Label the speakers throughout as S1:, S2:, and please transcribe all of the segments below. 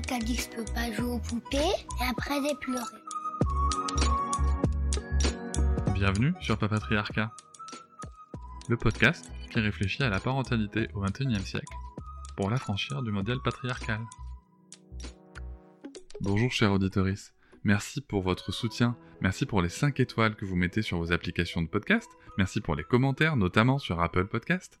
S1: Avec quelqu'un qui a dit que pas jouer aux poupées et après j'ai pleuré.
S2: Bienvenue sur Papatriarcat, le podcast qui réfléchit à la parentalité au XXIe siècle pour l'affranchir du modèle patriarcal. Bonjour chers auditoris, merci pour votre soutien, merci pour les 5 étoiles que vous mettez sur vos applications de podcast, merci pour les commentaires, notamment sur Apple Podcast.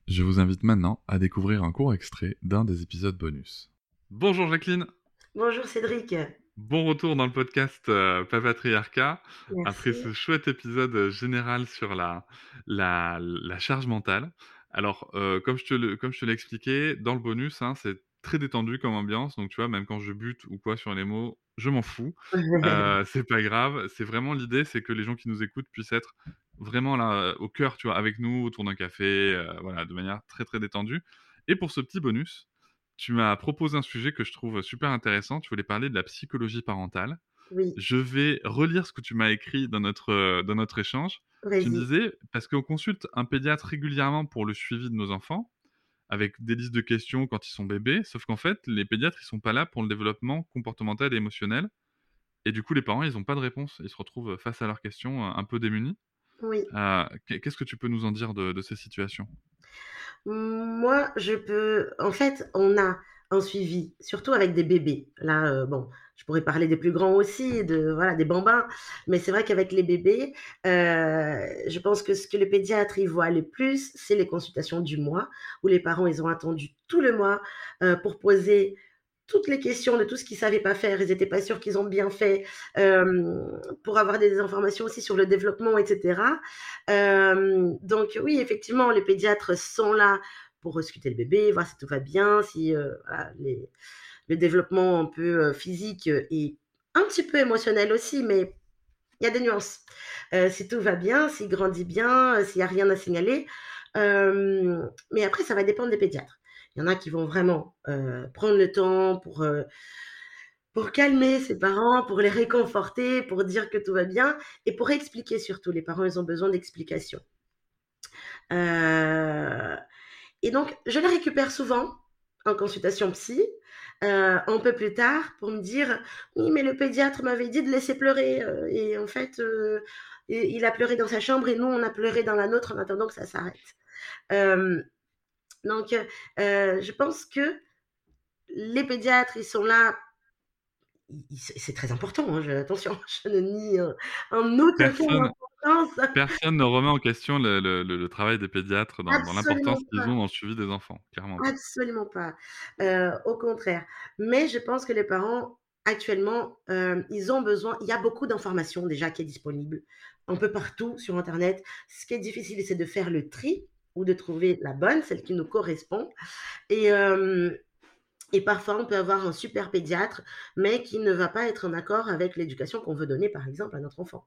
S2: Je vous invite maintenant à découvrir un court extrait d'un des épisodes bonus. Bonjour Jacqueline
S3: Bonjour Cédric.
S2: Bon retour dans le podcast euh, Papatriarcat.
S3: Merci.
S2: Après ce chouette épisode général sur la, la, la charge mentale. Alors, euh, comme je te le- comme je te l'ai expliqué, dans le bonus, hein, c'est très détendu comme ambiance. Donc, tu vois, même quand je bute ou quoi sur les mots, je m'en fous. Euh, c'est pas grave. C'est vraiment l'idée, c'est que les gens qui nous écoutent puissent être vraiment là au cœur, tu vois, avec nous autour d'un café, euh, voilà, de manière très très détendue. Et pour ce petit bonus, tu m'as proposé un sujet que je trouve super intéressant. Tu voulais parler de la psychologie parentale.
S3: oui,
S2: Je vais relire ce que tu m'as écrit dans notre, euh, dans notre échange. Tu me disais, parce qu'on consulte un pédiatre régulièrement pour le suivi de nos enfants, avec des listes de questions quand ils sont bébés, sauf qu'en fait, les pédiatres, ils sont pas là pour le développement comportemental et émotionnel. Et du coup, les parents, ils n'ont pas de réponse. Ils se retrouvent face à leurs questions euh, un peu démunis.
S3: Oui.
S2: Euh, qu'est- Qu'est-ce que tu peux nous en dire de, de ces situations?
S3: Moi, je peux. En fait, on a un suivi, surtout avec des bébés. Là, euh, bon, je pourrais parler des plus grands aussi, de voilà, des bambins. Mais c'est vrai qu'avec les bébés, euh, je pense que ce que les pédiatres y voient le plus, c'est les consultations du mois, où les parents ils ont attendu tout le mois euh, pour poser toutes les questions de tout ce qu'ils savaient pas faire, ils n'étaient pas sûrs qu'ils ont bien fait, euh, pour avoir des informations aussi sur le développement, etc. Euh, donc oui, effectivement, les pédiatres sont là pour ausculter le bébé, voir si tout va bien, si euh, le développement un peu physique et un petit peu émotionnel aussi, mais il y a des nuances. Si tout va bien, s'il grandit bien, s'il n'y a rien à signaler. Mais après, ça va dépendre des pédiatres. Il y en a qui vont vraiment euh, prendre le temps pour, euh, pour calmer ses parents, pour les réconforter, pour dire que tout va bien et pour expliquer surtout. Les parents, ils ont besoin d'explications. Euh, et donc, je les récupère souvent en consultation psy, un peu plus tard, pour me dire Oui, mais le pédiatre m'avait dit de laisser pleurer. et en fait, il a pleuré dans sa chambre et nous, on a pleuré dans la nôtre en attendant que ça s'arrête. Euh, donc, euh, je pense que les pédiatres, ils sont là. C'est très important, hein, je- attention, je ne nie euh, en aucun cas
S2: Personne-. Personne ne remet en question le, le- le- le travail des pédiatres dans, l'importance qu'ils ont dans le suivi des enfants, clairement.
S3: Absolument pas. Euh, au contraire. Mais je pense que les parents, actuellement, euh, ils ont besoin. Il y a beaucoup d'informations déjà qui est disponible un peu partout sur Internet. Ce qui est difficile, c'est de faire le tri ou de trouver la bonne, celle qui nous correspond. Et, euh, et parfois, on peut avoir un super pédiatre, mais qui ne va pas être en accord avec l'éducation qu'on veut donner, par exemple, à notre enfant.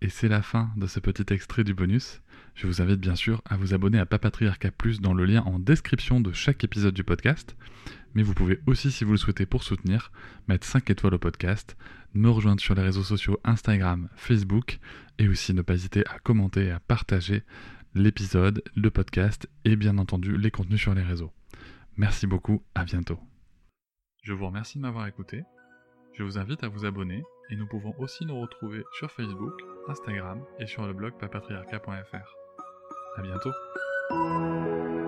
S2: Et c'est la fin de ce petit extrait du bonus. Je vous invite bien sûr à vous abonner à Papatriarca Plus dans le lien en description de chaque épisode du podcast. Mais vous pouvez aussi, si vous le souhaitez pour soutenir, mettre 5 étoiles au podcast, me rejoindre sur les réseaux sociaux Instagram, Facebook, et aussi ne pas hésiter à commenter et à partager l'épisode, le podcast et bien entendu les contenus sur les réseaux. Merci beaucoup, à bientôt. Je vous remercie de m'avoir écouté. Je vous invite à vous abonner et nous pouvons aussi nous retrouver sur Facebook, Instagram et sur le blog papatriarca.fr. À bientôt.